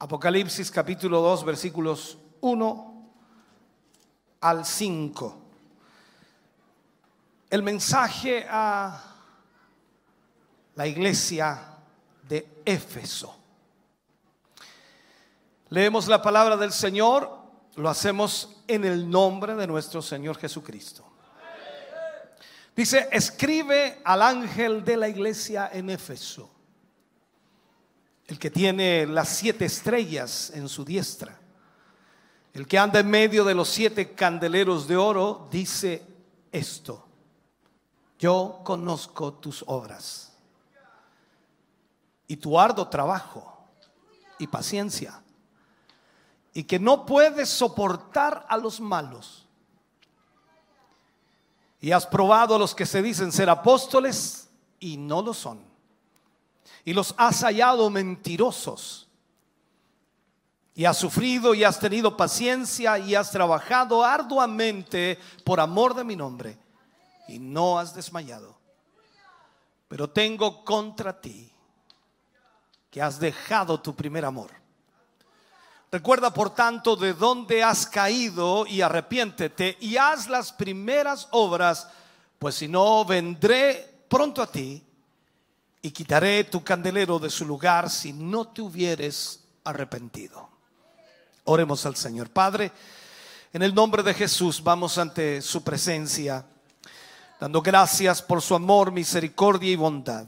Apocalipsis capítulo 2 versículos 1 al 5. El mensaje a la iglesia de Éfeso. Leemos la palabra del Señor, lo hacemos en el nombre de nuestro Señor Jesucristo. Dice, escribe al ángel de la iglesia en Éfeso el que tiene las siete estrellas en su diestra, el que anda en medio de los siete candeleros de oro, dice esto, yo conozco tus obras y tu arduo trabajo y paciencia, y que no puedes soportar a los malos. Y has probado a los que se dicen ser apóstoles y no lo son y los has hallado mentirosos. Y has sufrido y has tenido paciencia y has trabajado arduamente por amor de mi nombre y no has desmayado. Pero tengo contra ti que has dejado tu primer amor. Recuerda por tanto de dónde has caído y arrepiéntete y haz las primeras obras, pues si no vendré pronto a ti y quitaré tu candelero de su lugar si no te hubieres arrepentido. Oremos al Señor. Padre, en el nombre de Jesús vamos ante su presencia, dando gracias por su amor, misericordia y bondad.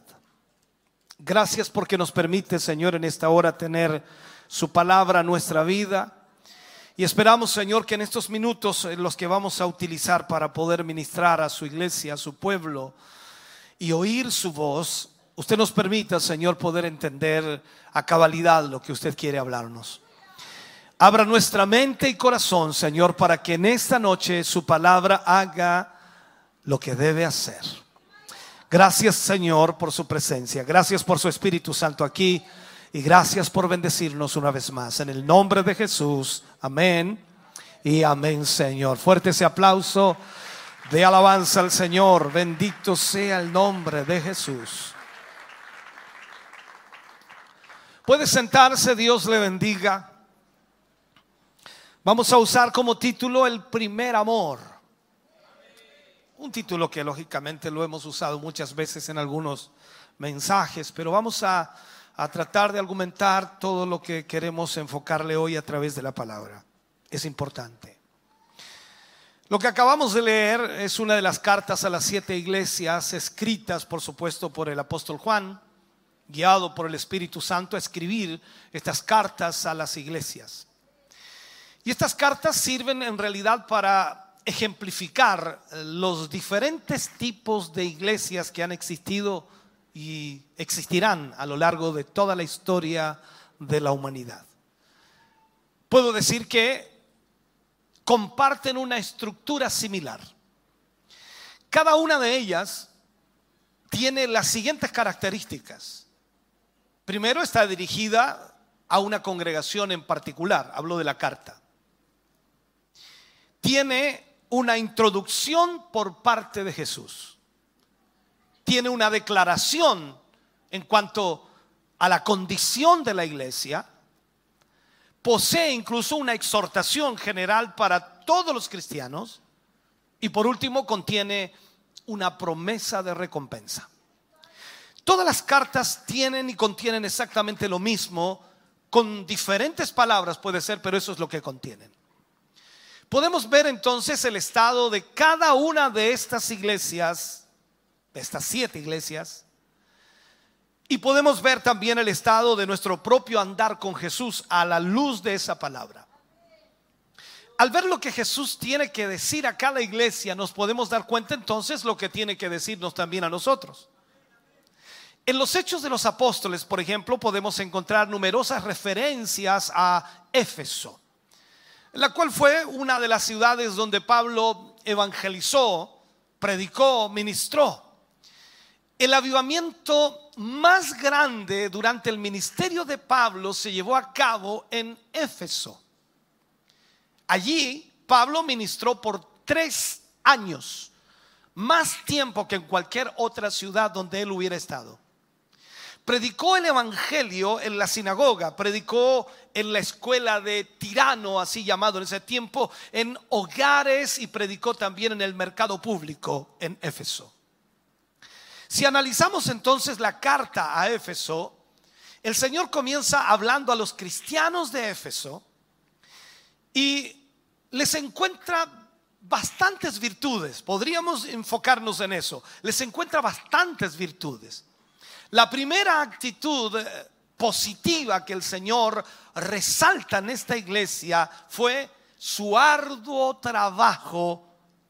Gracias porque nos permite, Señor, en esta hora tener su palabra nuestra vida. Y esperamos, Señor, que en estos minutos en los que vamos a utilizar para poder ministrar a su iglesia, a su pueblo, y oír su voz, usted nos permita, Señor, poder entender a cabalidad lo que usted quiere hablarnos. Abra nuestra mente y corazón, Señor, para que en esta noche su palabra haga lo que debe hacer. Gracias, Señor, por su presencia. Gracias por su Espíritu Santo aquí. Y gracias por bendecirnos una vez más. En el nombre de Jesús. Amén. Y amén, Señor. Fuerte ese aplauso de alabanza al Señor. Bendito sea el nombre de Jesús. Puede sentarse, Dios le bendiga. Vamos a usar como título el primer amor. Un título que lógicamente lo hemos usado muchas veces en algunos mensajes, pero vamos a, a tratar de argumentar todo lo que queremos enfocarle hoy a través de la palabra. Es importante. Lo que acabamos de leer es una de las cartas a las siete iglesias escritas, por supuesto, por el apóstol Juan guiado por el Espíritu Santo, a escribir estas cartas a las iglesias. Y estas cartas sirven en realidad para ejemplificar los diferentes tipos de iglesias que han existido y existirán a lo largo de toda la historia de la humanidad. Puedo decir que comparten una estructura similar. Cada una de ellas tiene las siguientes características. Primero está dirigida a una congregación en particular, hablo de la carta. Tiene una introducción por parte de Jesús. Tiene una declaración en cuanto a la condición de la iglesia. Posee incluso una exhortación general para todos los cristianos. Y por último contiene una promesa de recompensa. Todas las cartas tienen y contienen exactamente lo mismo, con diferentes palabras puede ser, pero eso es lo que contienen. Podemos ver entonces el estado de cada una de estas iglesias, de estas siete iglesias, y podemos ver también el estado de nuestro propio andar con Jesús a la luz de esa palabra. Al ver lo que Jesús tiene que decir a cada iglesia, nos podemos dar cuenta entonces lo que tiene que decirnos también a nosotros. En los Hechos de los Apóstoles, por ejemplo, podemos encontrar numerosas referencias a Éfeso. la cual fue una de las ciudades donde Pablo evangelizó, predicó, ministró. El avivamiento más grande durante el ministerio de Pablo se llevó a cabo en Éfeso. Allí Pablo ministró por tres años, más tiempo que en cualquier otra ciudad donde él hubiera estado. Predicó el Evangelio en la sinagoga, predicó en la escuela de tirano, así llamado en ese tiempo, en hogares y predicó también en el mercado público en Éfeso. Si analizamos entonces la carta a Éfeso, el Señor comienza hablando a los cristianos de Éfeso y les encuentra bastantes virtudes. Podríamos enfocarnos en eso. Les encuentra bastantes virtudes. La primera actitud eh, positiva que el Señor resalta en esta iglesia fue su arduo trabajo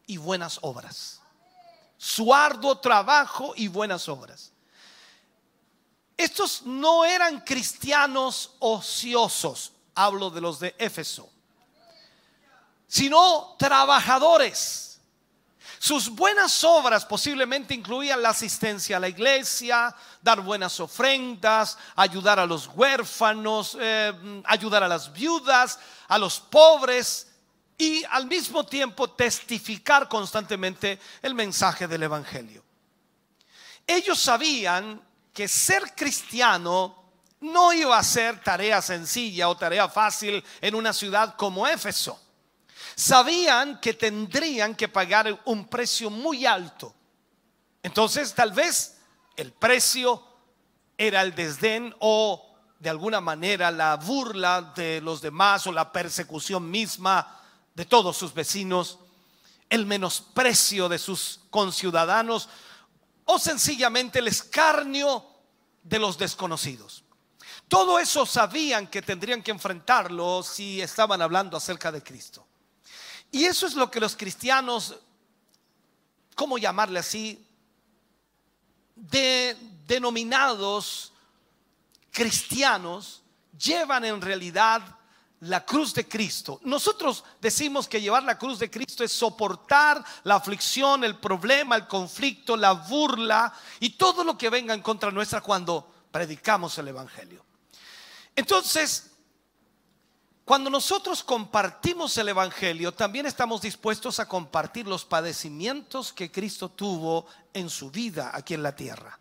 y buenas obras. Su arduo trabajo y buenas obras. Estos no eran cristianos ociosos, hablo de los de Éfeso, sino trabajadores sus buenas obras posiblemente incluían la asistencia a la iglesia, dar buenas ofrendas, ayudar a los huérfanos, eh, ayudar a las viudas, a los pobres y al mismo tiempo testificar constantemente el mensaje del Evangelio. Ellos sabían que ser cristiano no iba a ser tarea sencilla o tarea fácil en una ciudad como Éfeso sabían que tendrían que pagar un precio muy alto. Entonces tal vez el precio era el desdén o de alguna manera la burla de los demás o la persecución misma de todos sus vecinos, el menosprecio de sus conciudadanos o sencillamente el escarnio de los desconocidos. Todo eso sabían que tendrían que enfrentarlo si estaban hablando acerca de Cristo. Y eso es lo que los cristianos, ¿cómo llamarle así? De, denominados cristianos llevan en realidad la cruz de Cristo. Nosotros decimos que llevar la cruz de Cristo es soportar la aflicción, el problema, el conflicto, la burla y todo lo que venga en contra nuestra cuando predicamos el Evangelio. Entonces, cuando nosotros compartimos el Evangelio, también estamos dispuestos a compartir los padecimientos que Cristo tuvo en su vida aquí en la tierra.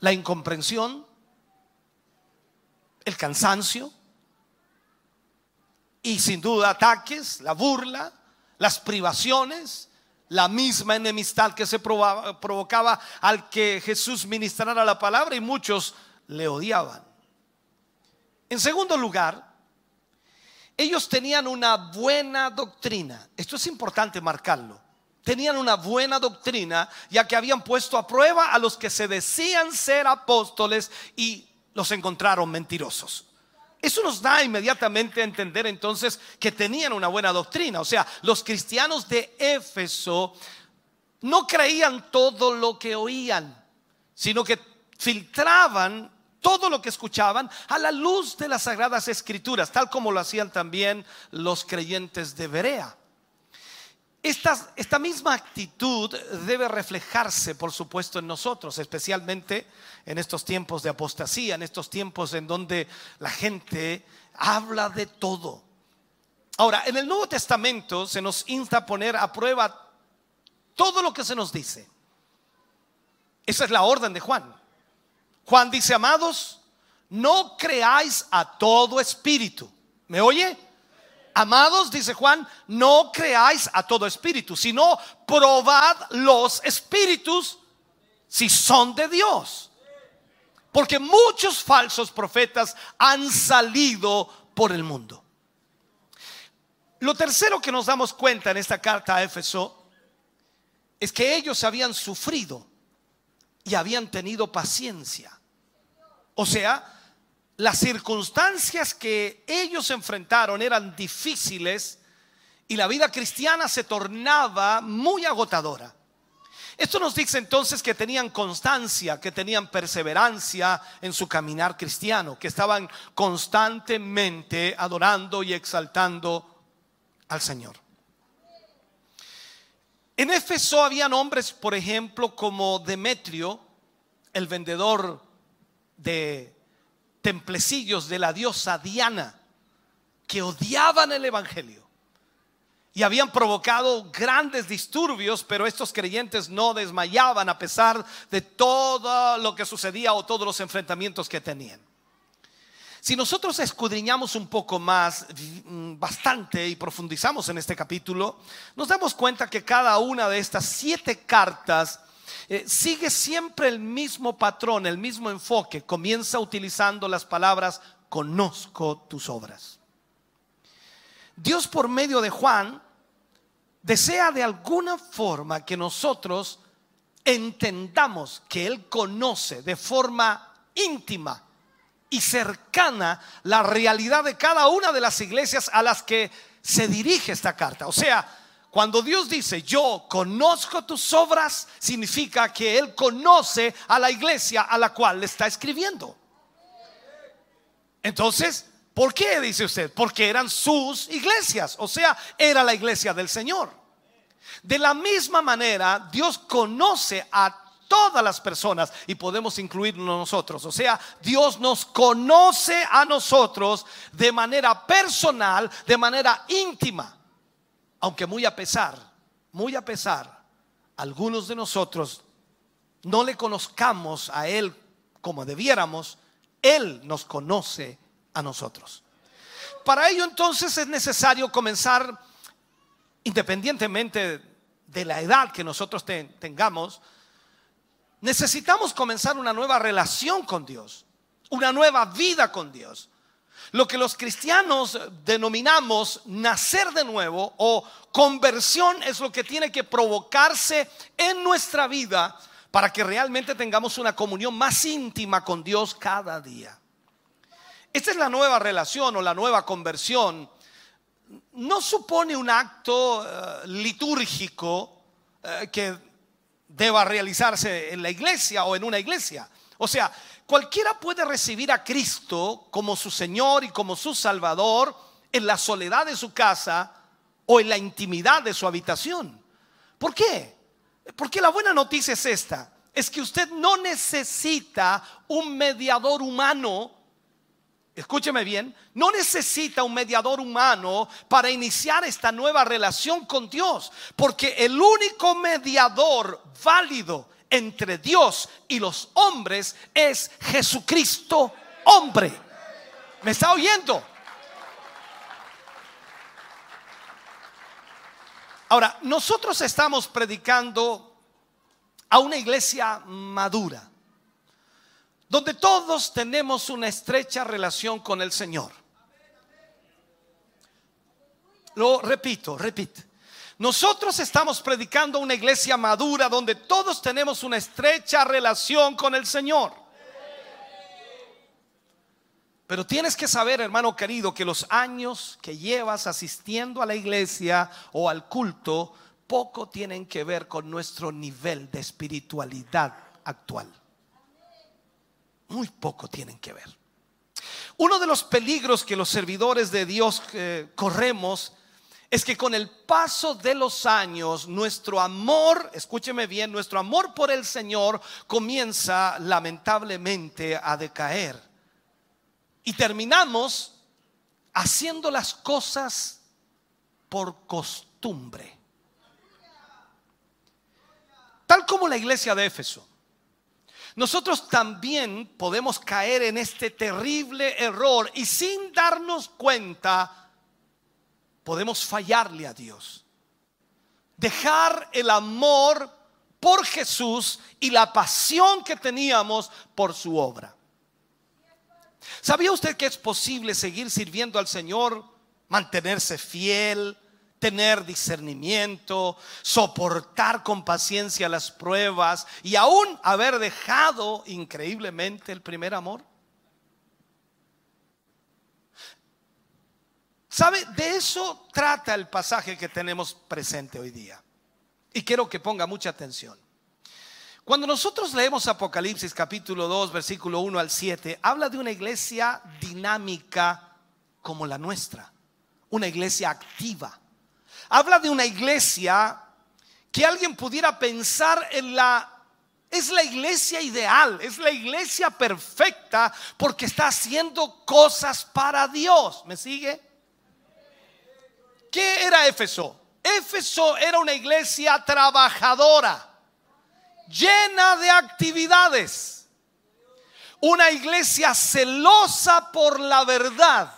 La incomprensión, el cansancio y sin duda ataques, la burla, las privaciones, la misma enemistad que se provocaba al que Jesús ministrara la palabra y muchos le odiaban. En segundo lugar, ellos tenían una buena doctrina. Esto es importante marcarlo. Tenían una buena doctrina ya que habían puesto a prueba a los que se decían ser apóstoles y los encontraron mentirosos. Eso nos da inmediatamente a entender entonces que tenían una buena doctrina. O sea, los cristianos de Éfeso no creían todo lo que oían, sino que filtraban todo lo que escuchaban a la luz de las sagradas escrituras, tal como lo hacían también los creyentes de Berea. Esta, esta, misma actitud debe reflejarse, por supuesto, en nosotros, especialmente en estos tiempos de apostasía, en estos tiempos en donde la gente habla de todo. Ahora, en el Nuevo Testamento se nos insta a poner a prueba todo lo que se nos dice. Esa es la orden de Juan. Juan dice, amados, no creáis a todo espíritu. ¿Me oye? Amados, dice Juan, no creáis a todo espíritu, sino probad los espíritus si son de Dios. Porque muchos falsos profetas han salido por el mundo. Lo tercero que nos damos cuenta en esta carta a Éfeso es que ellos habían sufrido y habían tenido paciencia. O sea, las circunstancias que ellos enfrentaron eran difíciles y la vida cristiana se tornaba muy agotadora. Esto nos dice entonces que tenían constancia, que tenían perseverancia en su caminar cristiano, que estaban constantemente adorando y exaltando al Señor. En Éfeso habían hombres, por ejemplo, como Demetrio, el vendedor de templecillos de la diosa Diana, que odiaban el Evangelio y habían provocado grandes disturbios, pero estos creyentes no desmayaban a pesar de todo lo que sucedía o todos los enfrentamientos que tenían. Si nosotros escudriñamos un poco más, mm, bastante, y profundizamos en este capítulo, nos damos cuenta que cada una de estas siete cartas eh, sigue siempre el mismo patrón, el mismo enfoque. Comienza utilizando las palabras, conozco tus obras. Dios por medio de Juan desea de alguna forma que nosotros entendamos que Él conoce de forma íntima y cercana la realidad de cada una de las iglesias a las que se dirige esta carta. O sea, cuando Dios dice, yo conozco tus obras, significa que Él conoce a la iglesia a la cual le está escribiendo. Entonces, ¿por qué dice usted? Porque eran sus iglesias, o sea, era la iglesia del Señor. De la misma manera, Dios conoce a todas las personas y podemos incluirnos nosotros. O sea, Dios nos conoce a nosotros de manera personal, de manera íntima. Aunque muy a pesar, muy a pesar, algunos de nosotros no le conozcamos a Él como debiéramos, Él nos conoce a nosotros. Para ello entonces es necesario comenzar, independientemente de la edad que nosotros tengamos, necesitamos comenzar una nueva relación con Dios, una nueva vida con Dios. Lo que los cristianos denominamos nacer de nuevo o conversión es lo que tiene que provocarse en nuestra vida para que realmente tengamos una comunión más íntima con Dios cada día. Esta es la nueva relación o la nueva conversión. No supone un acto eh, litúrgico eh, que deba realizarse en la iglesia o en una iglesia. O sea, cualquiera puede recibir a Cristo como su Señor y como su Salvador en la soledad de su casa o en la intimidad de su habitación. ¿Por qué? Porque la buena noticia es esta, es que usted no necesita un mediador humano escúcheme bien, no necesita un mediador humano para iniciar esta nueva relación con Dios, porque el único mediador válido entre Dios y los hombres es Jesucristo hombre. ¿Me está oyendo? Ahora, nosotros estamos predicando a una iglesia madura donde todos tenemos una estrecha relación con el Señor. Lo repito, repito. Nosotros estamos predicando una iglesia madura donde todos tenemos una estrecha relación con el Señor. Pero tienes que saber, hermano querido, que los años que llevas asistiendo a la iglesia o al culto poco tienen que ver con nuestro nivel de espiritualidad actual muy poco tienen que ver. Uno de los peligros que los servidores de Dios eh, corremos es que con el paso de los años nuestro amor, escúcheme bien, nuestro amor por el Señor comienza lamentablemente a decaer. Y terminamos haciendo las cosas por costumbre. Tal como la iglesia de Éfeso. Nosotros también podemos caer en este terrible error y sin darnos cuenta podemos fallarle a Dios. Dejar el amor por Jesús y la pasión que teníamos por su obra. ¿Sabía usted que es posible seguir sirviendo al Señor, mantenerse fiel, tener discernimiento, soportar con paciencia las pruebas y aún haber dejado increíblemente el primer amor? ¿Sabe? De eso trata el pasaje que tenemos presente hoy día. Y quiero que ponga mucha atención. Cuando nosotros leemos Apocalipsis capítulo 2, versículo 1 al 7, habla de una iglesia dinámica como la nuestra, una iglesia activa. Habla de una iglesia que alguien pudiera pensar en la... Es la iglesia ideal, es la iglesia perfecta porque está haciendo cosas para Dios. ¿Me sigue? ¿Qué era Éfeso? Éfeso era una iglesia trabajadora llena de actividades. Una iglesia celosa por la verdad.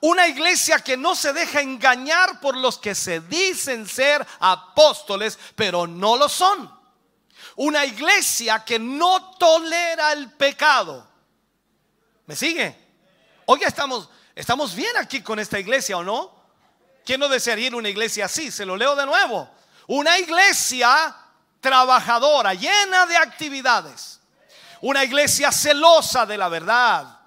Una iglesia que no se deja engañar por los que se dicen ser apóstoles, pero no lo son. Una iglesia que no tolera el pecado. ¿Me sigue? Hoy estamos, estamos bien aquí con esta iglesia, ¿o no? ¿Quién no desearía ir a una iglesia así? Se lo leo de nuevo. Una iglesia trabajadora, llena de actividades. Una iglesia celosa de la verdad.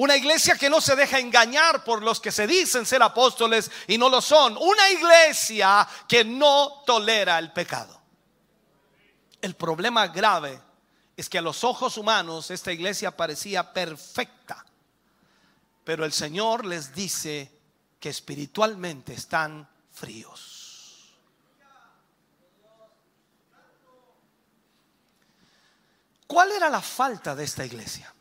Una iglesia que no se deja engañar por los que se dicen ser apóstoles y no lo son. Una iglesia que no tolera el pecado. El problema grave es que a los ojos humanos esta iglesia parecía perfecta. Pero el Señor les dice que espiritualmente están fríos. ¿Cuál era la falta de esta iglesia?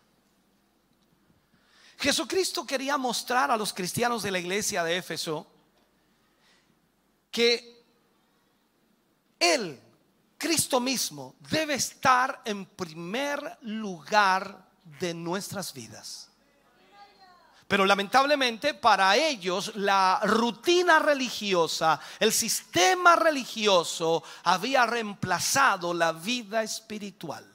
Jesucristo quería mostrar a los cristianos de la iglesia de Éfeso que Él, Cristo mismo, debe estar en primer lugar de nuestras vidas. Pero lamentablemente para ellos la rutina religiosa, el sistema religioso había reemplazado la vida espiritual.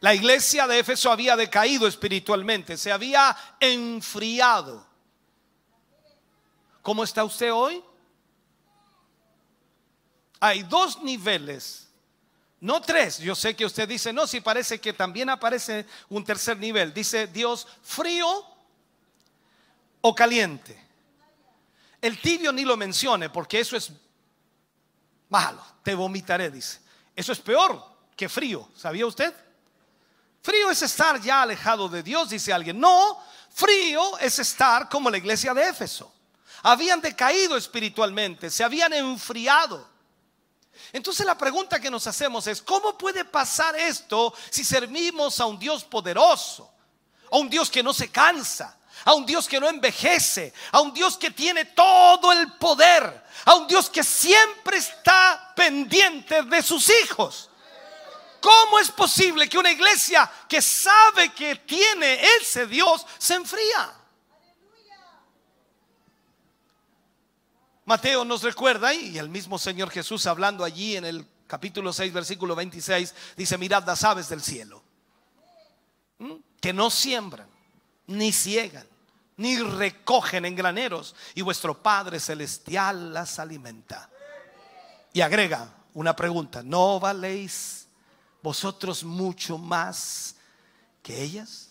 La iglesia de Éfeso había decaído espiritualmente, se había enfriado. ¿Cómo está usted hoy? Hay dos niveles, no tres. Yo sé que usted dice, no, si parece que también aparece un tercer nivel. Dice Dios frío o caliente. El tibio ni lo mencione porque eso es malo. Te vomitaré, dice. Eso es peor que frío. ¿Sabía usted? Frío es estar ya alejado de Dios, dice alguien. No, frío es estar como la iglesia de Éfeso. Habían decaído espiritualmente, se habían enfriado. Entonces la pregunta que nos hacemos es, ¿cómo puede pasar esto si servimos a un Dios poderoso? A un Dios que no se cansa, a un Dios que no envejece, a un Dios que tiene todo el poder, a un Dios que siempre está pendiente de sus hijos. ¿Cómo es posible que una iglesia que sabe que tiene ese Dios se enfría? Mateo nos recuerda, y el mismo Señor Jesús hablando allí en el capítulo 6, versículo 26, dice, mirad las aves del cielo, que no siembran, ni ciegan, ni recogen en graneros, y vuestro Padre Celestial las alimenta. Y agrega una pregunta, ¿no valéis vosotros mucho más que ellas?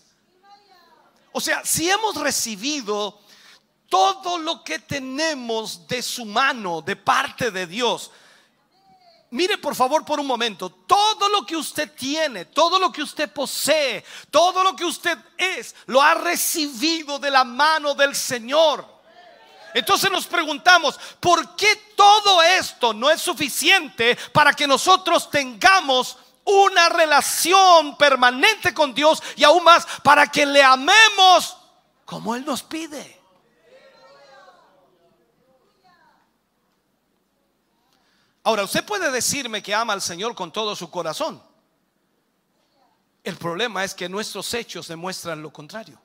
O sea, si hemos recibido todo lo que tenemos de su mano, de parte de Dios, Mire por favor por un momento, todo lo que usted tiene, todo lo que usted posee, todo lo que usted es, lo ha recibido de la mano del Señor. Entonces nos preguntamos, ¿por qué todo esto no es suficiente para que nosotros tengamos una relación permanente con Dios y aún más para que le amemos como Él nos pide. Ahora, usted puede decirme que ama al Señor con todo su corazón. El problema es que nuestros hechos demuestran lo contrario.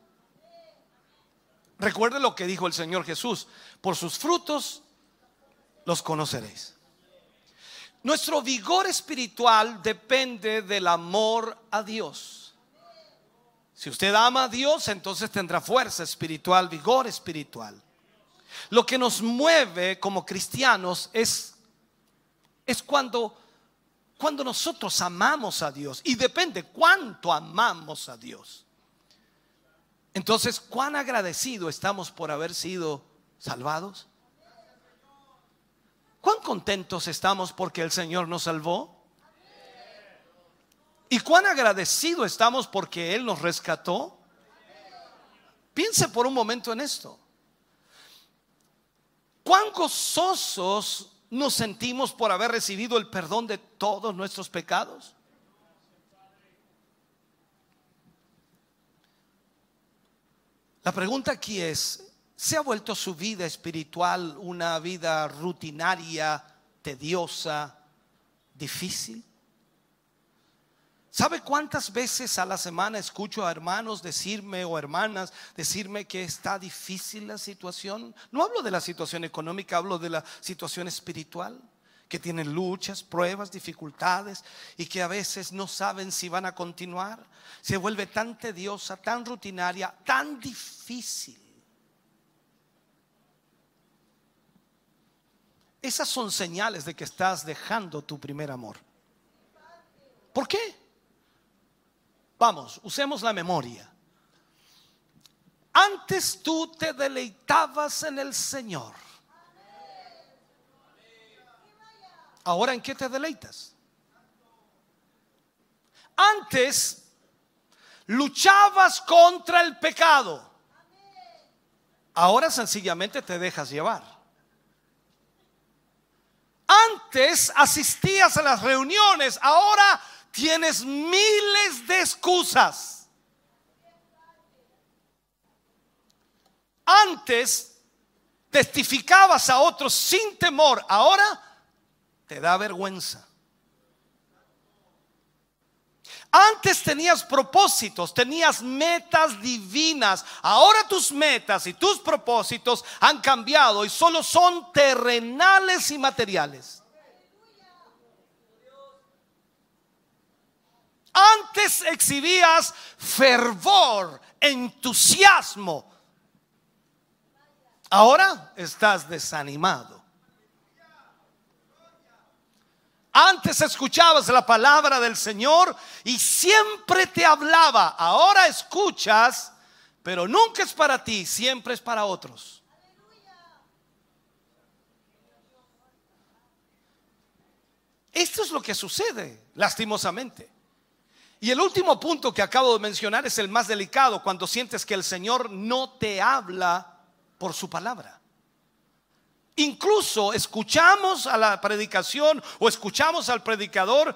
Recuerde lo que dijo el Señor Jesús, por sus frutos los conoceréis. Nuestro vigor espiritual depende del amor a Dios. Si usted ama a Dios, entonces tendrá fuerza espiritual, vigor espiritual. Lo que nos mueve como cristianos es, es cuando, cuando nosotros amamos a Dios. Y depende cuánto amamos a Dios. Entonces, ¿cuán agradecido estamos por haber sido salvados? ¿Cuán contentos estamos porque el Señor nos salvó? ¿Y cuán agradecidos estamos porque Él nos rescató? Piense por un momento en esto. ¿Cuán gozosos nos sentimos por haber recibido el perdón de todos nuestros pecados? La pregunta aquí es, ¿se ha vuelto su vida espiritual una vida rutinaria, tediosa, difícil? ¿Sabe cuántas veces a la semana escucho a hermanos decirme o hermanas decirme que está difícil la situación? No hablo de la situación económica, hablo de la situación espiritual, que tienen luchas, pruebas, dificultades y que a veces no saben si van a continuar. Se vuelve tan tediosa, tan rutinaria, tan difícil. Esas son señales de que estás dejando tu primer amor. ¿Por qué? Vamos, usemos la memoria. Antes tú te deleitabas en el Señor. Ahora en qué te deleitas? Antes luchabas contra el pecado. Ahora sencillamente te dejas llevar. Antes asistías a las reuniones, ahora tienes miles de excusas. Antes testificabas a otros sin temor, ahora te da vergüenza. Antes tenías propósitos, tenías metas divinas. Ahora tus metas y tus propósitos han cambiado y solo son terrenales y materiales. Antes exhibías fervor, entusiasmo. Ahora estás desanimado. Antes escuchabas la palabra del Señor y siempre te hablaba. Ahora escuchas, pero nunca es para ti, siempre es para otros. Esto es lo que sucede, lastimosamente. Y el último punto que acabo de mencionar es el más delicado, cuando sientes que el Señor no te habla por su palabra. Incluso escuchamos a la predicación o escuchamos al predicador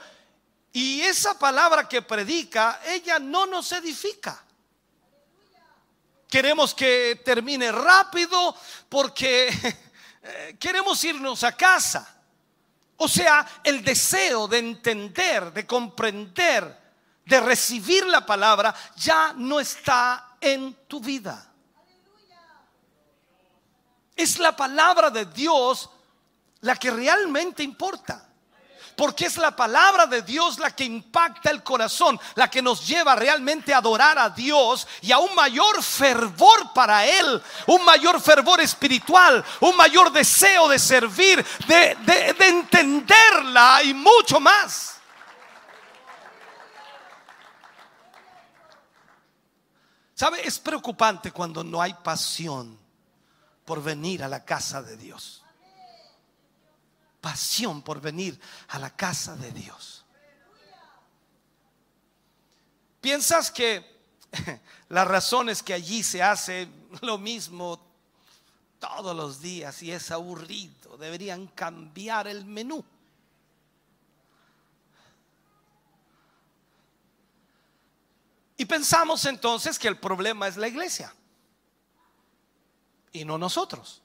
y esa palabra que predica, ella no nos edifica. Queremos que termine rápido porque queremos irnos a casa. O sea, el deseo de entender, de comprender de recibir la palabra ya no está en tu vida. Es la palabra de Dios la que realmente importa. Porque es la palabra de Dios la que impacta el corazón, la que nos lleva realmente a adorar a Dios y a un mayor fervor para Él, un mayor fervor espiritual, un mayor deseo de servir, de, de entenderla y mucho más. ¿Sabe? Es preocupante cuando no hay pasión por venir a la casa de Dios. Pasión por venir a la casa de Dios. ¿Piensas que la razón es que allí se hace lo mismo todos los días y es aburrido? Deberían cambiar el menú. Y pensamos entonces que el problema es la iglesia y no nosotros.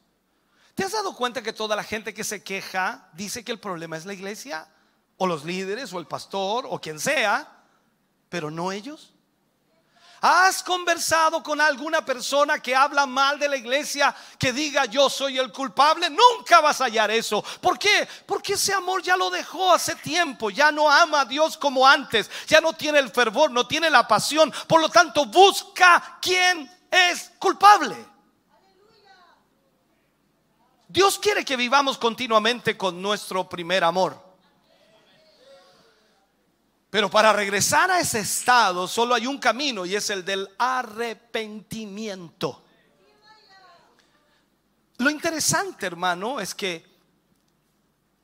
¿Te has dado cuenta que toda la gente que se queja dice que el problema es la iglesia? O los líderes, o el pastor, o quien sea, pero no ellos. ¿Has conversado con alguna persona que habla mal de la iglesia, que diga yo soy el culpable? Nunca vas a hallar eso. ¿Por qué? Porque ese amor ya lo dejó hace tiempo, ya no ama a Dios como antes, ya no tiene el fervor, no tiene la pasión. Por lo tanto, busca quién es culpable. Dios quiere que vivamos continuamente con nuestro primer amor. Pero para regresar a ese estado solo hay un camino y es el del arrepentimiento. Lo interesante, hermano, es que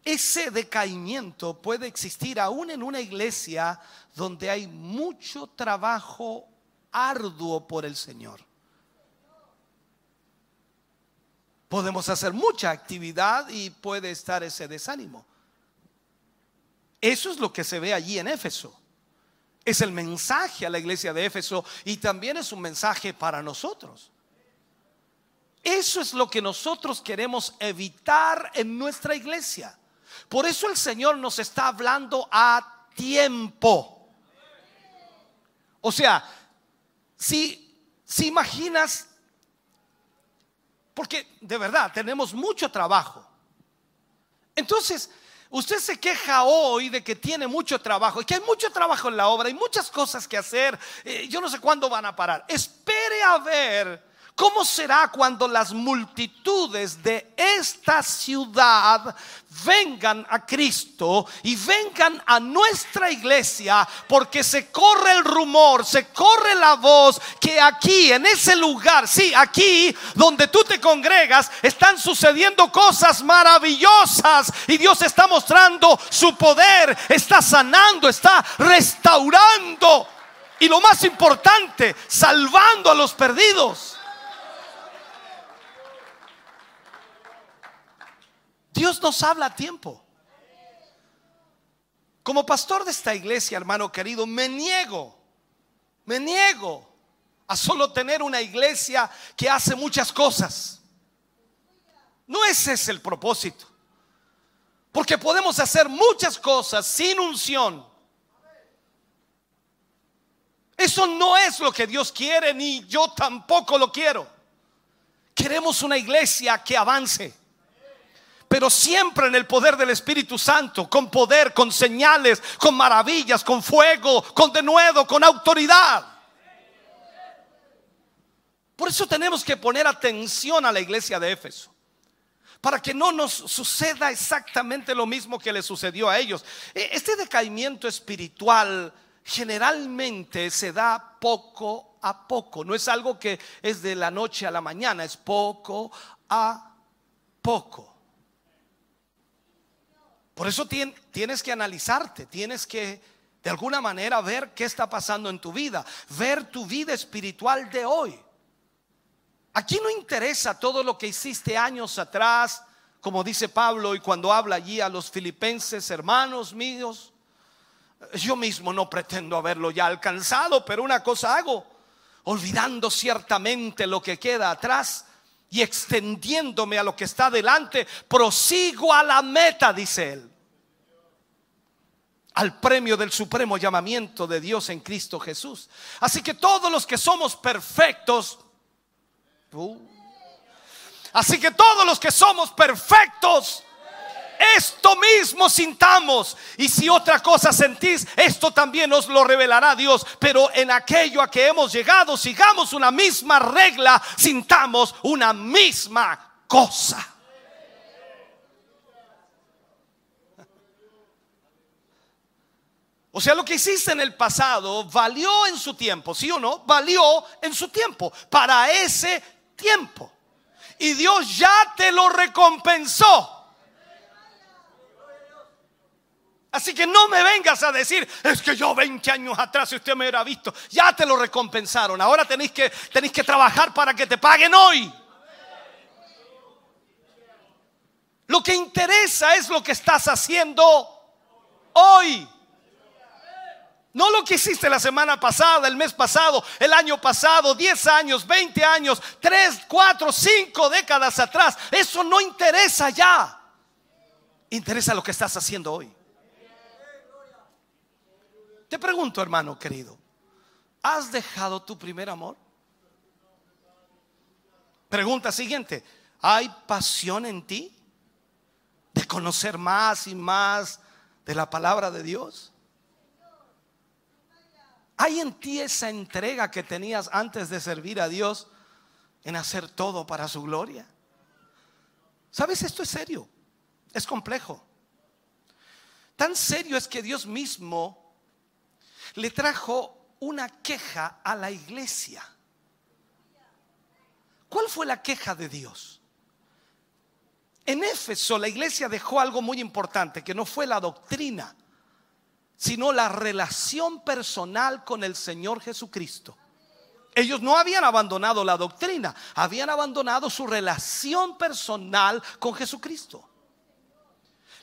ese decaimiento puede existir aún en una iglesia donde hay mucho trabajo arduo por el Señor. Podemos hacer mucha actividad y puede estar ese desánimo. Eso es lo que se ve allí en Éfeso. Es el mensaje a la iglesia de Éfeso y también es un mensaje para nosotros. Eso es lo que nosotros queremos evitar en nuestra iglesia. Por eso el Señor nos está hablando a tiempo. O sea, si, si imaginas porque de verdad tenemos mucho trabajo. Entonces, usted se queja hoy de que tiene mucho trabajo y que hay mucho trabajo en la obra, hay muchas cosas que hacer. Eh, yo no sé cuándo van a parar. Espere a ver ¿Cómo será cuando las multitudes de esta ciudad vengan a Cristo y vengan a nuestra iglesia? Porque se corre el rumor, se corre la voz que aquí, en ese lugar, sí, aquí donde tú te congregas, están sucediendo cosas maravillosas y Dios está mostrando su poder, está sanando, está restaurando. Y lo más importante, salvando a los perdidos. Dios nos habla a tiempo. Como pastor de esta iglesia, hermano querido, me niego, me niego a solo tener una iglesia que hace muchas cosas. No ese es el propósito. Porque podemos hacer muchas cosas sin unción. Eso no es lo que Dios quiere, ni yo tampoco lo quiero. Queremos una iglesia que avance pero siempre en el poder del Espíritu Santo, con poder, con señales, con maravillas, con fuego, con denuedo, con autoridad. Por eso tenemos que poner atención a la iglesia de Éfeso, para que no nos suceda exactamente lo mismo que le sucedió a ellos. E, este decaimiento espiritual generalmente se da poco a poco, no es algo que es de la noche a la mañana, es poco a poco. Por eso tienes que analizarte, tienes que de alguna manera ver qué está pasando en tu vida, ver tu vida espiritual de hoy. Aquí no interesa todo lo que hiciste años atrás, como dice Pablo y cuando habla allí a los filipenses, hermanos míos. Yo mismo no pretendo haberlo ya alcanzado, pero una cosa hago, olvidando ciertamente lo que queda atrás y extendiéndome a lo que está delante, prosigo a la meta, dice él. Al premio del supremo llamamiento de Dios en Cristo Jesús. Así que todos los que somos perfectos, uh, así que todos los que somos perfectos, esto mismo sintamos. Y si otra cosa sentís, esto también os lo revelará Dios. Pero en aquello a que hemos llegado, sigamos una misma regla, sintamos una misma cosa. O sea, lo que hiciste en el pasado valió en su tiempo, ¿sí o no? Valió en su tiempo, para ese tiempo. Y Dios ya te lo recompensó. Así que no me vengas a decir, es que yo 20 años atrás, si usted me hubiera visto, ya te lo recompensaron. Ahora tenéis que, tenéis que trabajar para que te paguen hoy. Lo que interesa es lo que estás haciendo hoy. No lo que hiciste la semana pasada, el mes pasado, el año pasado, 10 años, 20 años, 3, 4, 5 décadas atrás. Eso no interesa ya. Interesa lo que estás haciendo hoy. Te pregunto, hermano querido, ¿has dejado tu primer amor? Pregunta siguiente, ¿hay pasión en ti de conocer más y más de la palabra de Dios? ¿Hay en ti esa entrega que tenías antes de servir a Dios en hacer todo para su gloria? ¿Sabes? Esto es serio, es complejo. Tan serio es que Dios mismo le trajo una queja a la iglesia. ¿Cuál fue la queja de Dios? En Éfeso la iglesia dejó algo muy importante, que no fue la doctrina, sino la relación personal con el Señor Jesucristo. Ellos no habían abandonado la doctrina, habían abandonado su relación personal con Jesucristo.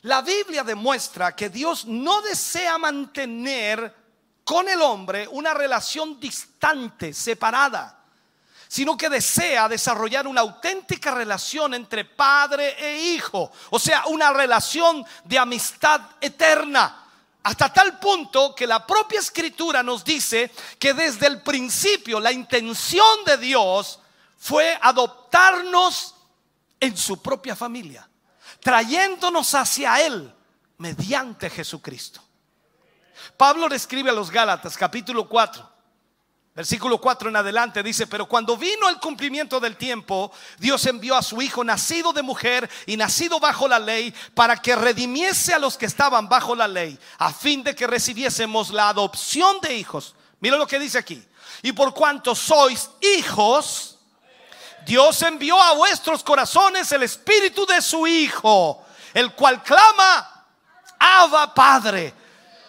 La Biblia demuestra que Dios no desea mantener con el hombre una relación distante, separada, sino que desea desarrollar una auténtica relación entre padre e hijo, o sea, una relación de amistad eterna. Hasta tal punto que la propia escritura nos dice que desde el principio la intención de Dios fue adoptarnos en su propia familia, trayéndonos hacia Él mediante Jesucristo. Pablo le escribe a los Gálatas capítulo 4, Versículo 4 en adelante dice, pero cuando vino el cumplimiento del tiempo, Dios envió a su Hijo nacido de mujer y nacido bajo la ley para que redimiese a los que estaban bajo la ley, a fin de que recibiésemos la adopción de hijos. Mira lo que dice aquí. Y por cuanto sois hijos, Dios envió a vuestros corazones el espíritu de su Hijo, el cual clama, Abba Padre.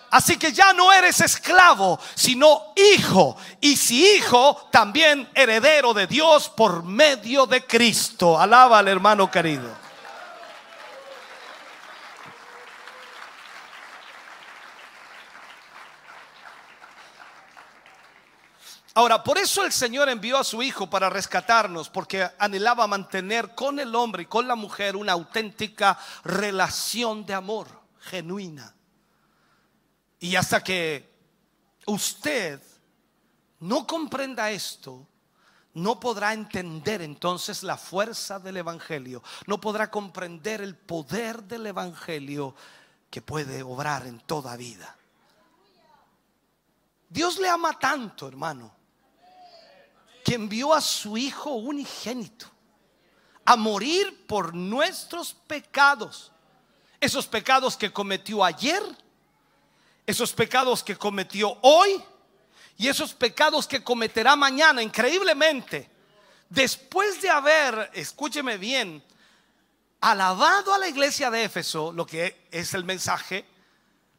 Así que ya no eres esclavo, sino hijo. Y si hijo, también heredero de Dios por medio de Cristo. Alaba al hermano querido. Ahora, por eso el Señor envió a su Hijo para rescatarnos, porque anhelaba mantener con el hombre y con la mujer una auténtica relación de amor genuina. Y hasta que usted no comprenda esto, no podrá entender entonces la fuerza del Evangelio, no podrá comprender el poder del Evangelio que puede obrar en toda vida. Dios le ama tanto, hermano, que envió a su Hijo unigénito a morir por nuestros pecados, esos pecados que cometió ayer esos pecados que cometió hoy y esos pecados que cometerá mañana, increíblemente, después de haber, escúcheme bien, alabado a la iglesia de Éfeso, lo que es el mensaje,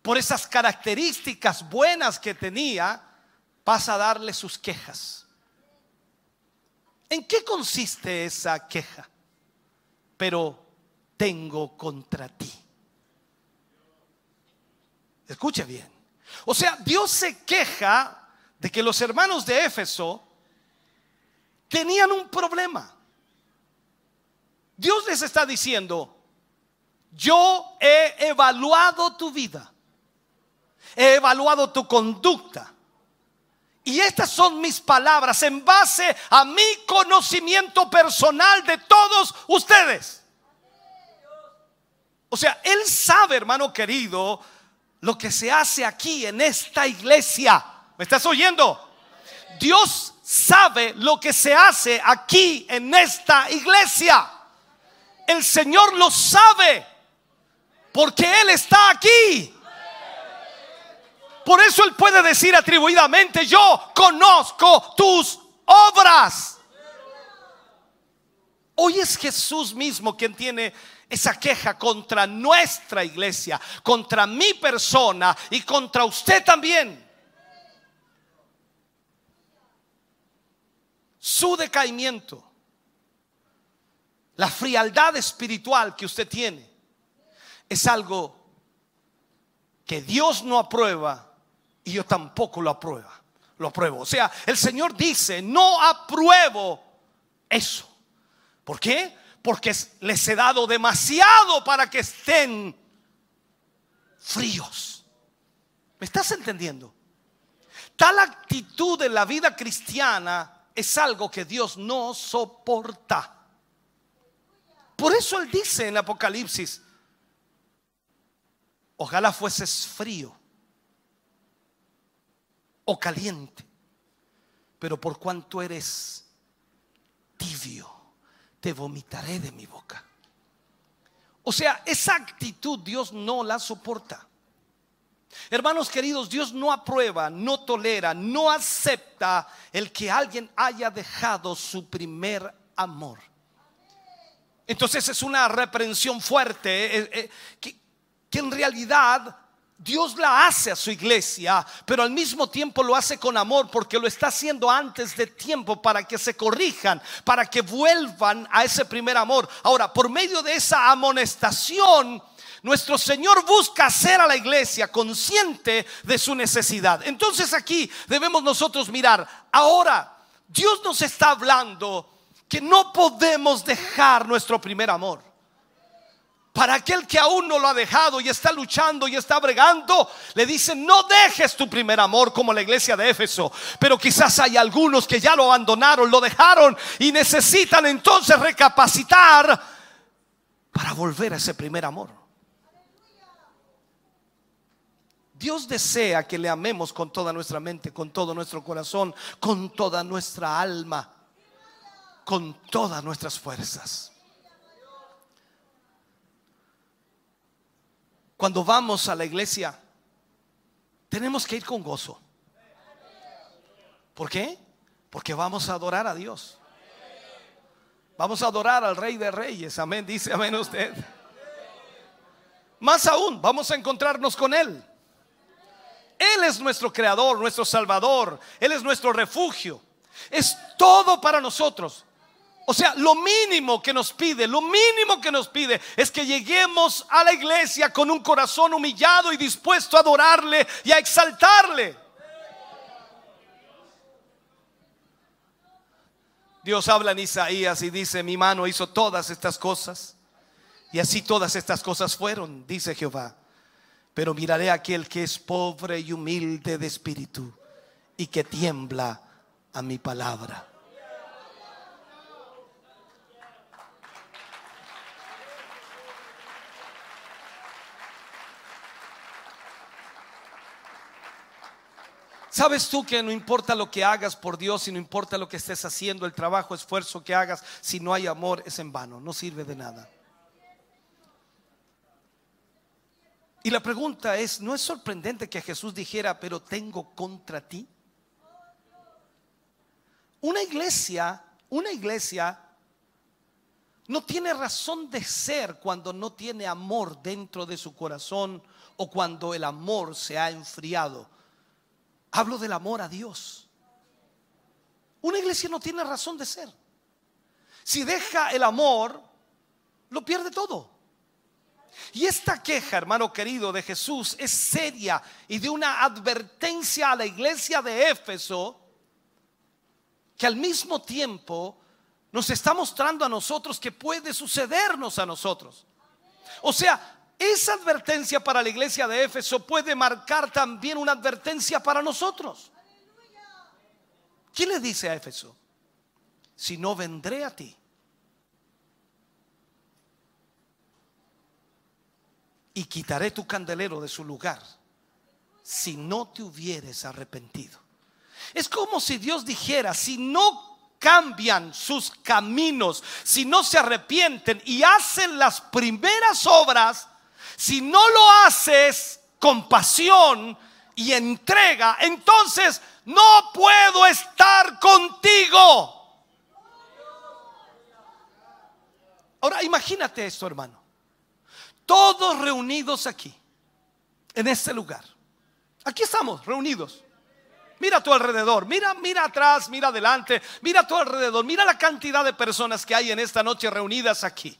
por esas características buenas que tenía, pasa a darle sus quejas. ¿En qué consiste esa queja? Pero tengo contra ti. Escuche bien. O sea, Dios se queja de que los hermanos de Éfeso tenían un problema. Dios les está diciendo, yo he evaluado tu vida, he evaluado tu conducta. Y estas son mis palabras en base a mi conocimiento personal de todos ustedes. O sea, Él sabe, hermano querido, lo que se hace aquí en esta iglesia. ¿Me estás oyendo? Dios sabe lo que se hace aquí en esta iglesia. El Señor lo sabe porque Él está aquí. Por eso Él puede decir atribuidamente, yo conozco tus obras. Hoy es Jesús mismo quien tiene esa queja contra nuestra iglesia, contra mi persona y contra usted también. Su decaimiento, la frialdad espiritual que usted tiene, es algo que Dios no aprueba y yo tampoco lo aprueba. Lo apruebo. O sea, el Señor dice, no apruebo eso. ¿Por qué? Porque les he dado demasiado para que estén fríos. ¿Me estás entendiendo? Tal actitud en la vida cristiana es algo que Dios no soporta. Por eso Él dice en Apocalipsis, ojalá fueses frío o caliente, pero por cuanto eres tibio te vomitaré de mi boca. O sea, esa actitud Dios no la soporta. Hermanos queridos, Dios no aprueba, no tolera, no acepta el que alguien haya dejado su primer amor. Entonces es una reprensión fuerte eh, eh, que, que en realidad Dios la hace a su iglesia, pero al mismo tiempo lo hace con amor porque lo está haciendo antes de tiempo para que se corrijan, para que vuelvan a ese primer amor. Ahora, por medio de esa amonestación, nuestro Señor busca hacer a la iglesia consciente de su necesidad. Entonces aquí debemos nosotros mirar, ahora Dios nos está hablando que no podemos dejar nuestro primer amor. Para aquel que aún no lo ha dejado y está luchando y está bregando, le dicen, no dejes tu primer amor como la iglesia de Éfeso. Pero quizás hay algunos que ya lo abandonaron, lo dejaron y necesitan entonces recapacitar para volver a ese primer amor. Dios desea que le amemos con toda nuestra mente, con todo nuestro corazón, con toda nuestra alma con todas nuestras fuerzas. Cuando vamos a la iglesia, tenemos que ir con gozo. ¿Por qué? Porque vamos a adorar a Dios. Vamos a adorar al Rey de Reyes. Amén. Dice amén usted. Más aún, vamos a encontrarnos con Él. Él es nuestro creador, nuestro salvador. Él es nuestro refugio. Es todo para nosotros. O sea, lo mínimo que nos pide, lo mínimo que nos pide es que lleguemos a la iglesia con un corazón humillado y dispuesto a adorarle y a exaltarle. Dios habla en Isaías y dice, mi mano hizo todas estas cosas. Y así todas estas cosas fueron, dice Jehová. Pero miraré a aquel que es pobre y humilde de espíritu y que tiembla a mi palabra. ¿Sabes tú que no importa lo que hagas por Dios y no importa lo que estés haciendo, el trabajo, esfuerzo que hagas, si no hay amor es en vano, no sirve de nada? Y la pregunta es, ¿no es sorprendente que Jesús dijera, pero tengo contra ti? Una iglesia, una iglesia no tiene razón de ser cuando no tiene amor dentro de su corazón o cuando el amor se ha enfriado. Hablo del amor a Dios. Una iglesia no tiene razón de ser. Si deja el amor, lo pierde todo. Y esta queja, hermano querido, de Jesús es seria y de una advertencia a la iglesia de Éfeso que al mismo tiempo nos está mostrando a nosotros que puede sucedernos a nosotros. O sea, esa advertencia para la iglesia de Éfeso puede marcar también una advertencia para nosotros. ¿Qué le dice a Éfeso? Si no vendré a ti. Y quitaré tu candelero de su lugar si no te hubieres arrepentido. Es como si Dios dijera, si no cambian sus caminos, si no se arrepienten y hacen las primeras obras, si no lo haces con pasión y entrega, entonces no puedo estar contigo. Ahora imagínate esto, hermano. Todos reunidos aquí, en este lugar. Aquí estamos reunidos. Mira a tu alrededor, mira, mira atrás, mira adelante, mira a tu alrededor, mira la cantidad de personas que hay en esta noche reunidas aquí.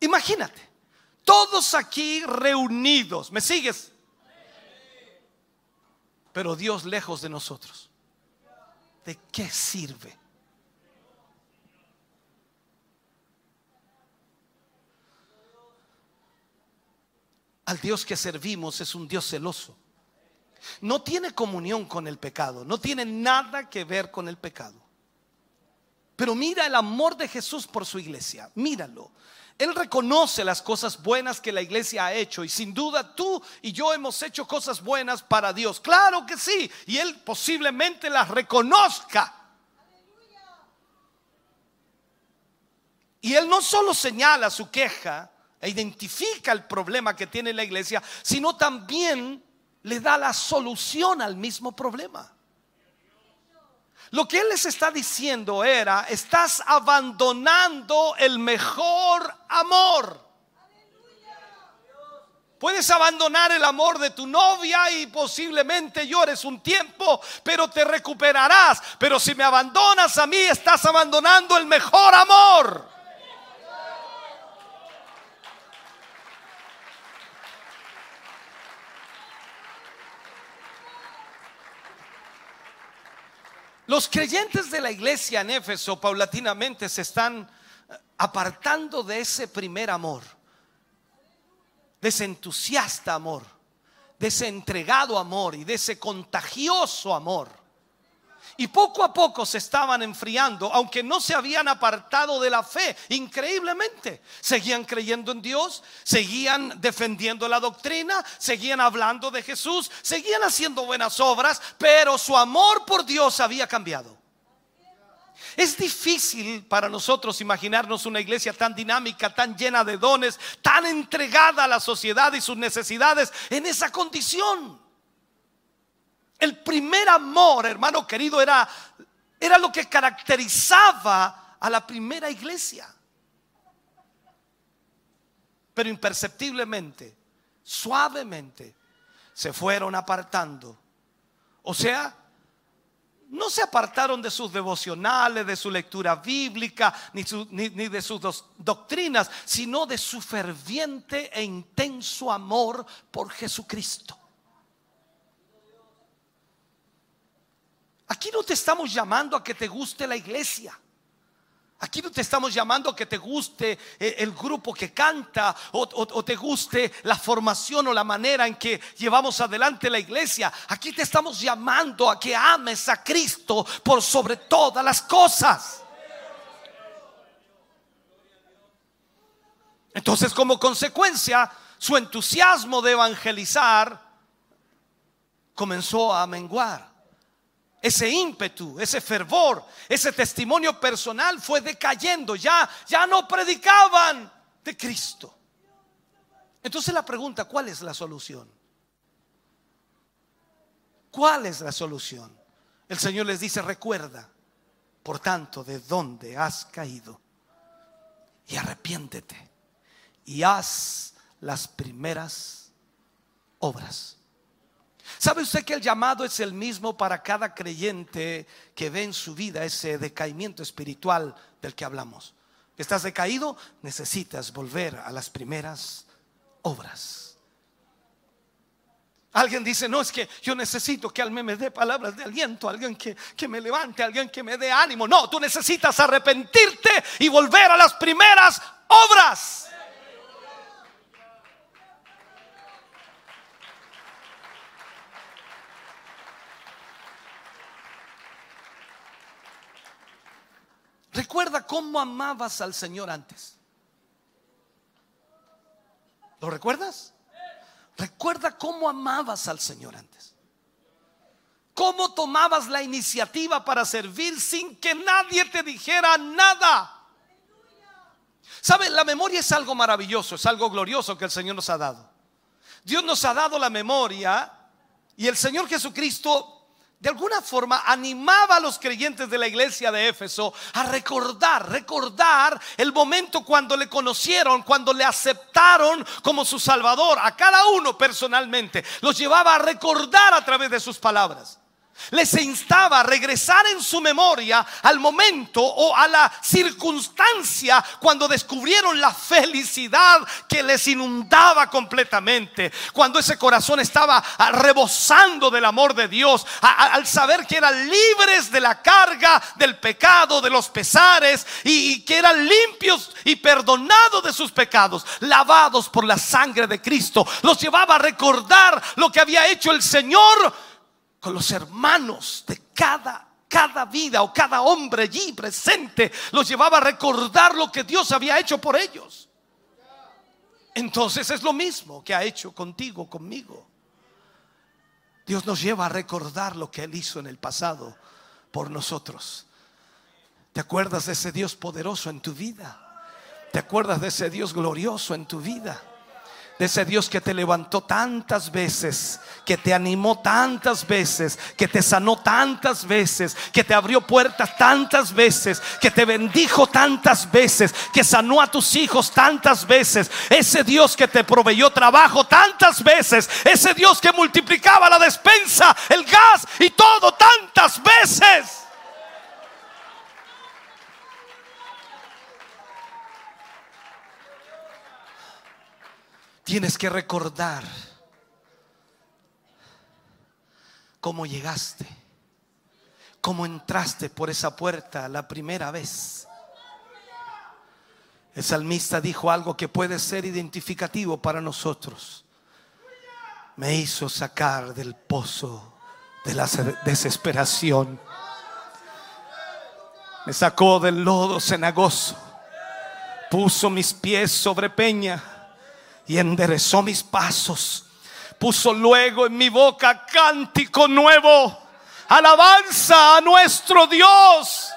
Imagínate. Todos aquí reunidos. ¿Me sigues? Pero Dios lejos de nosotros. ¿De qué sirve? Al Dios que servimos es un Dios celoso. No tiene comunión con el pecado, no tiene nada que ver con el pecado. Pero mira el amor de Jesús por su iglesia, míralo. Él reconoce las cosas buenas que la iglesia ha hecho y sin duda tú y yo hemos hecho cosas buenas para Dios. Claro que sí, y Él posiblemente las reconozca. Y Él no solo señala su queja e identifica el problema que tiene la iglesia, sino también le da la solución al mismo problema. Lo que él les está diciendo era, estás abandonando el mejor amor. Puedes abandonar el amor de tu novia y posiblemente llores un tiempo, pero te recuperarás. Pero si me abandonas a mí, estás abandonando el mejor amor. Los creyentes de la iglesia en Éfeso paulatinamente se están apartando de ese primer amor de ese entusiasta amor, de ese entregado amor y de ese contagioso amor. Y poco a poco se estaban enfriando, aunque no se habían apartado de la fe, increíblemente. Seguían creyendo en Dios, seguían defendiendo la doctrina, seguían hablando de Jesús, seguían haciendo buenas obras, pero su amor por Dios había cambiado. Es difícil para nosotros imaginarnos una iglesia tan dinámica, tan llena de dones, tan entregada a la sociedad y sus necesidades en esa condición. El primer amor, hermano querido, era, era lo que caracterizaba a la primera iglesia. Pero imperceptiblemente, suavemente, se fueron apartando. O sea, no se apartaron de sus devocionales, de su lectura bíblica, ni, de sus doctrinas, sino de su ferviente e intenso amor por Jesucristo. Aquí no te estamos llamando a que te guste la iglesia. Aquí no te estamos llamando a que te guste eh, el grupo que canta o, te guste la formación o la manera en que llevamos adelante la iglesia. Aquí te estamos llamando a que ames a Cristo por sobre todas las cosas. Entonces como consecuencia, su entusiasmo de evangelizar comenzó a menguar ese ímpetu, ese fervor, ese testimonio personal fue decayendo. Ya, ya no predicaban de Cristo. Entonces la pregunta, ¿cuál es la solución? ¿Cuál es la solución? El Señor les dice, recuerda, por tanto, de dónde has caído y arrepiéntete y haz las primeras obras. ¿Sabe usted que el llamado es el mismo para cada creyente que ve en su vida ese decaimiento espiritual del que hablamos? ¿Estás decaído? Necesitas volver a las primeras obras. Alguien dice, no, es que yo necesito que alguien me dé palabras de aliento, alguien que, que me levante, alguien que me dé ánimo. No, tú necesitas arrepentirte y volver a las primeras obras. Recuerda cómo amabas al Señor antes. ¿Lo recuerdas? Recuerda cómo amabas al Señor antes. Cómo tomabas la iniciativa para servir sin que nadie te dijera nada. ¿Sabe? La memoria es algo maravilloso, es algo glorioso que el Señor nos ha dado. Dios nos ha dado la memoria y el Señor Jesucristo de alguna forma animaba a los creyentes de la iglesia de Éfeso a recordar, recordar el momento cuando le conocieron, cuando le aceptaron como su Salvador, a cada uno personalmente. Los llevaba a recordar a través de sus palabras les instaba a regresar en su memoria al momento o a la circunstancia cuando descubrieron la felicidad que les inundaba completamente, cuando ese corazón estaba rebosando del amor de Dios, al saber que eran libres de la carga del pecado, de los pesares y que eran limpios y perdonados de sus pecados, lavados por la sangre de Cristo, los llevaba a recordar lo que había hecho el Señor con los hermanos de cada cada vida o cada hombre allí presente los llevaba a recordar lo que Dios había hecho por ellos. Entonces es lo mismo que ha hecho contigo, conmigo. Dios nos lleva a recordar lo que Él hizo en el pasado por nosotros. ¿Te acuerdas de ese Dios poderoso en tu vida? ¿Te acuerdas de ese Dios glorioso en tu vida? De ese Dios que te levantó tantas veces, que te animó tantas veces, que te sanó tantas veces, que te abrió puertas tantas veces, que te bendijo tantas veces, que sanó a tus hijos tantas veces, ese Dios que te proveyó trabajo tantas veces, ese Dios que multiplicaba la despensa, el gas y todo tantas veces. Tienes que recordar cómo llegaste, cómo entraste por esa puerta la primera vez. El salmista dijo algo que puede ser identificativo para nosotros. Me hizo sacar del pozo de la desesperación. Me sacó del lodo cenagoso. Puso mis pies sobre peña y enderezó mis pasos. Puso luego en mi boca cántico nuevo, alabanza a nuestro Dios.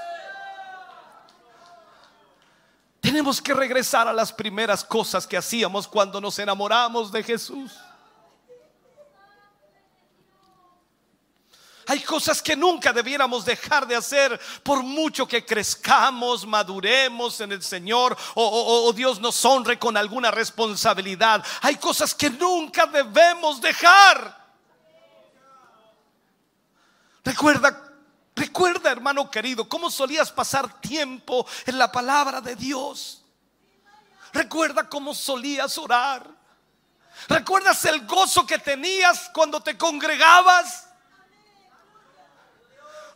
Tenemos que regresar a las primeras cosas que hacíamos cuando nos enamoramos de Jesús. Hay cosas que nunca debiéramos dejar de hacer por mucho que crezcamos, maduremos en el Señor o, Dios nos honre con alguna responsabilidad. Hay cosas que nunca debemos dejar. Recuerda Recuerda, hermano querido, cómo solías pasar tiempo en la palabra de Dios. Recuerda cómo solías orar. ¿Recuerdas el gozo que tenías cuando te congregabas?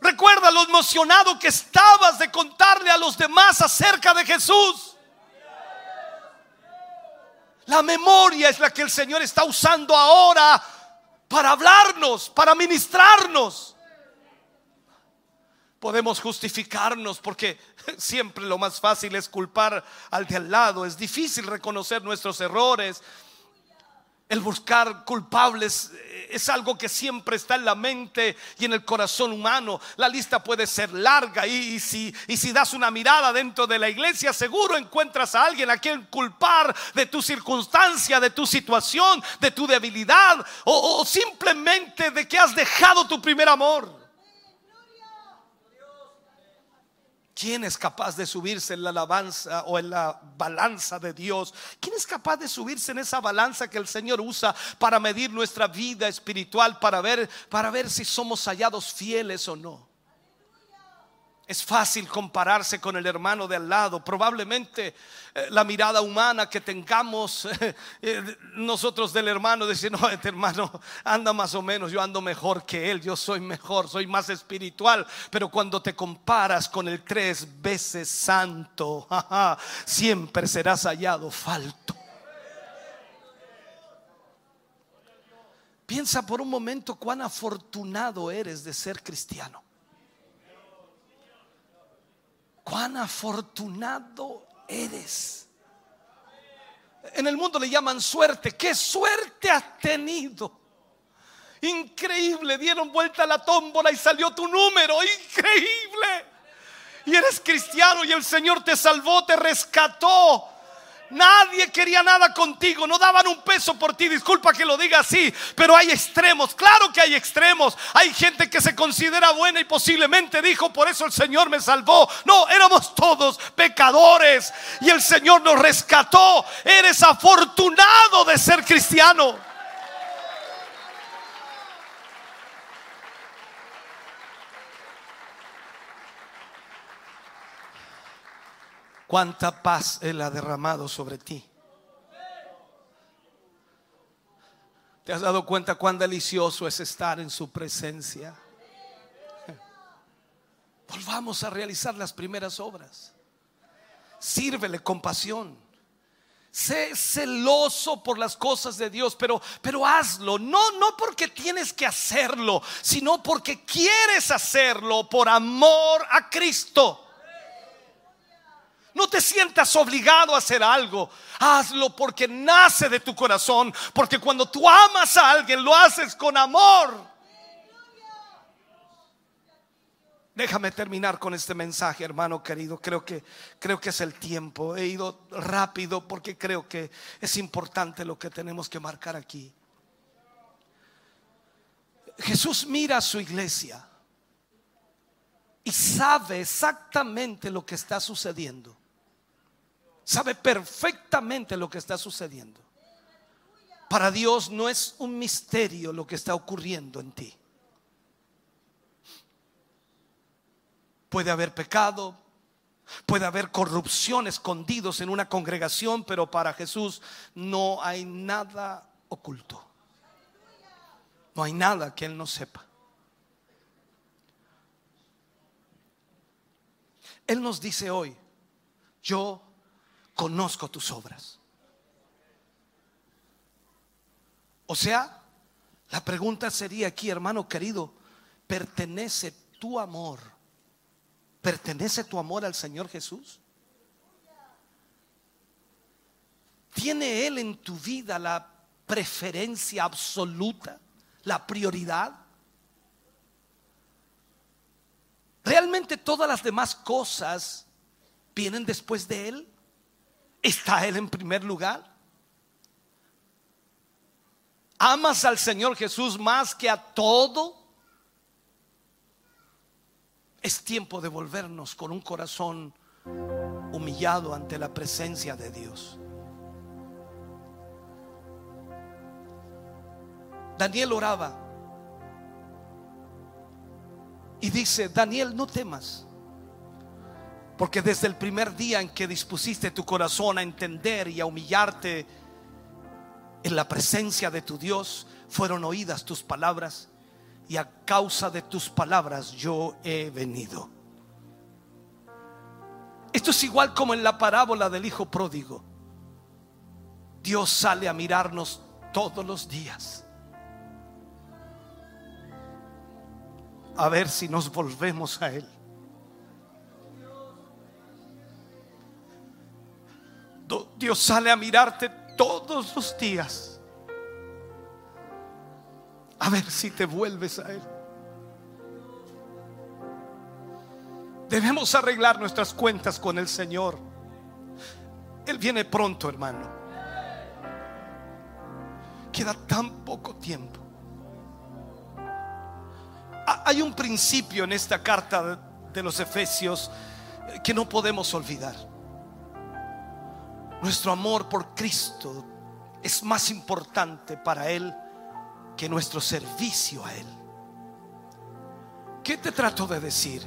Recuerda lo emocionado que estabas de contarle a los demás acerca de Jesús. La memoria es la que el Señor está usando ahora para hablarnos, para ministrarnos. Podemos justificarnos porque siempre lo más fácil es culpar al de al lado. Es difícil reconocer nuestros errores. El buscar culpables eh, es algo que siempre está en la mente y en el corazón humano. La lista puede ser larga y, si, y si das una mirada dentro de la iglesia, seguro encuentras a alguien a quien culpar de tu circunstancia, de tu situación, de tu debilidad o simplemente de que has dejado tu primer amor. ¿Quién es capaz de subirse en la alabanza o en la balanza de Dios? ¿Quién es capaz de subirse en esa balanza que el Señor usa para medir nuestra vida espiritual, para ver, para ver si somos hallados fieles o no? Es fácil compararse con el hermano de al lado. Probablemente eh, la mirada humana que tengamos eh, nosotros del hermano, decir, no, este hermano anda más o menos, yo ando mejor que él, yo soy mejor, soy más espiritual. Pero cuando te comparas con el tres veces santo, siempre serás hallado falto. Piensa por un momento cuán afortunado eres de ser cristiano cuán afortunado eres. En el mundo le llaman suerte. ¿Qué suerte has tenido? Increíble, dieron vuelta a la tómbola y salió tu número. Increíble. Y eres cristiano y el Señor te salvó, te rescató. Nadie quería nada contigo, no daban un peso por ti. Disculpa que lo diga así, pero hay extremos. Claro que hay extremos. Hay gente que se considera buena y posiblemente dijo, por eso el Señor me salvó. No, éramos todos pecadores y el Señor nos rescató. Eres afortunado de ser cristiano. Cuánta paz Él ha derramado sobre ti. ¿Te has dado cuenta cuán delicioso es estar en su presencia? Volvamos a realizar las primeras obras. Sírvele con pasión. Sé celoso por las cosas de Dios, pero, pero hazlo. No, no porque tienes que hacerlo, sino porque quieres hacerlo por amor a Cristo. No te sientas obligado a hacer algo. Hazlo porque nace de tu corazón. Porque cuando tú amas a alguien, lo haces con amor. Déjame terminar con este mensaje, hermano querido. Creo que, creo que es el tiempo. He ido rápido porque creo que es importante lo que tenemos que marcar aquí. Jesús mira a su iglesia y sabe exactamente lo que está sucediendo. Sabe perfectamente lo que está sucediendo. Para Dios no es un misterio lo que está ocurriendo en ti. Puede haber pecado, puede haber corrupción escondidos en una congregación, pero para Jesús no hay nada oculto. No hay nada que Él no sepa. Él nos dice hoy, yo conozco tus obras. O sea, la pregunta sería aquí, hermano querido, ¿pertenece tu amor ¿Pertenece tu amor al Señor Jesús? ¿Tiene Él en tu vida la preferencia absoluta, la prioridad? ¿Realmente todas las demás cosas vienen después de Él? ¿Está Él en primer lugar? ¿Amas al Señor Jesús más que a todo? Es tiempo de volvernos con un corazón humillado ante la presencia de Dios. Daniel oraba y dice, Daniel, no temas, porque desde el primer día en que dispusiste tu corazón a entender y a humillarte en la presencia de tu Dios, fueron oídas tus palabras y a causa de tus palabras yo he venido. Esto es igual como en la parábola del hijo pródigo. Dios sale a mirarnos todos los días. A ver si nos volvemos a Él. Dios sale a mirarte todos los días a ver si te vuelves a Él. Debemos arreglar nuestras cuentas con el Señor. Él viene pronto, hermano. Queda tan poco tiempo. Hay un principio en esta carta de los Efesios que no podemos olvidar. Nuestro amor por Cristo es más importante para Él que nuestro servicio a Él. ¿Qué te trato de decir?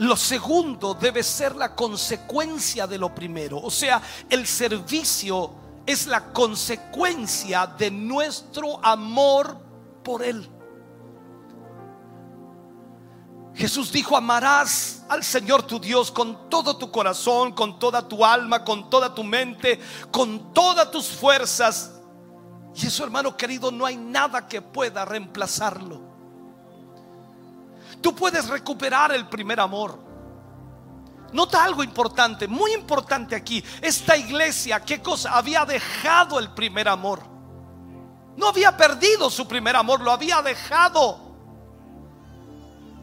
Lo segundo debe ser la consecuencia de lo primero. O sea, el servicio es la consecuencia de nuestro amor por Él. Jesús dijo, amarás al Señor tu Dios con todo tu corazón, con toda tu alma, con toda tu mente, con todas tus fuerzas y eso, hermano querido, no hay nada que pueda reemplazarlo. Tú puedes recuperar el primer amor. Nota algo importante, muy importante aquí. Esta iglesia, ¿qué cosa? Había dejado el primer amor. No había perdido su primer amor, lo había dejado.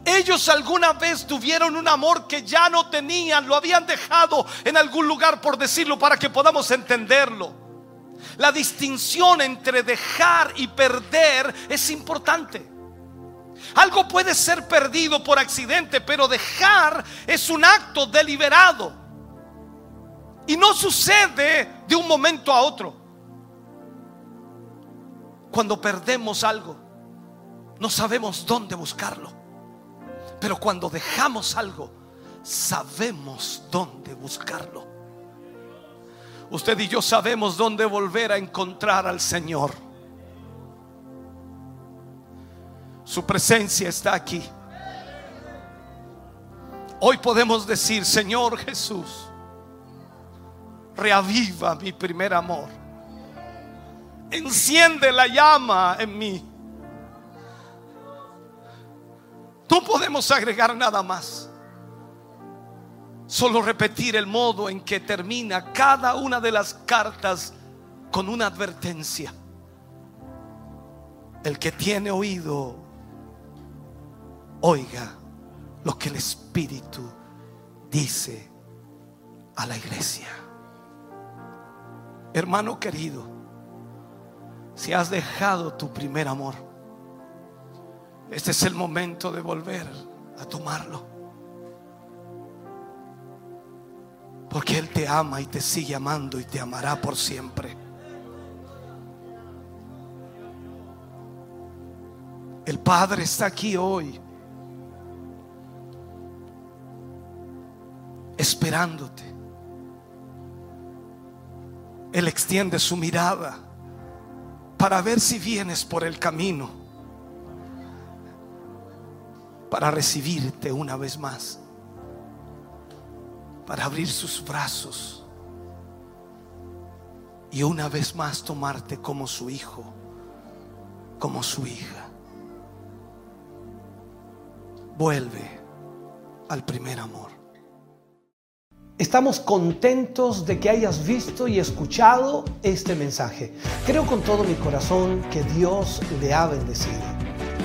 Ellos alguna vez tuvieron un amor que ya no tenían, lo habían dejado en algún lugar, por decirlo, para que podamos entenderlo. La distinción entre dejar y perder es importante. Algo puede ser perdido por accidente, pero dejar es un acto deliberado. Y no sucede de un momento a otro. Cuando perdemos algo, no sabemos dónde buscarlo. Pero cuando dejamos algo, sabemos dónde buscarlo. Usted y yo sabemos dónde volver a encontrar al Señor. Su presencia está aquí. Hoy podemos decir, Señor Jesús, reaviva mi primer amor. Enciende la llama en mí. No podemos agregar nada más. Solo repetir el modo en que termina cada una de las cartas con una advertencia. El que tiene oído, oiga lo que el Espíritu dice a la iglesia. Hermano querido, si has dejado tu primer amor, este es el momento de volver a tomarlo. Porque Él te ama y te sigue amando y te amará por siempre. El Padre está aquí hoy esperándote. Él extiende su mirada para ver si vienes por el camino, para recibirte una vez más, para abrir sus brazos y una vez más tomarte como su hijo, como su hija. Vuelve al primer amor. Estamos contentos de que hayas visto y escuchado este mensaje. Creo con todo mi corazón que Dios le ha bendecido.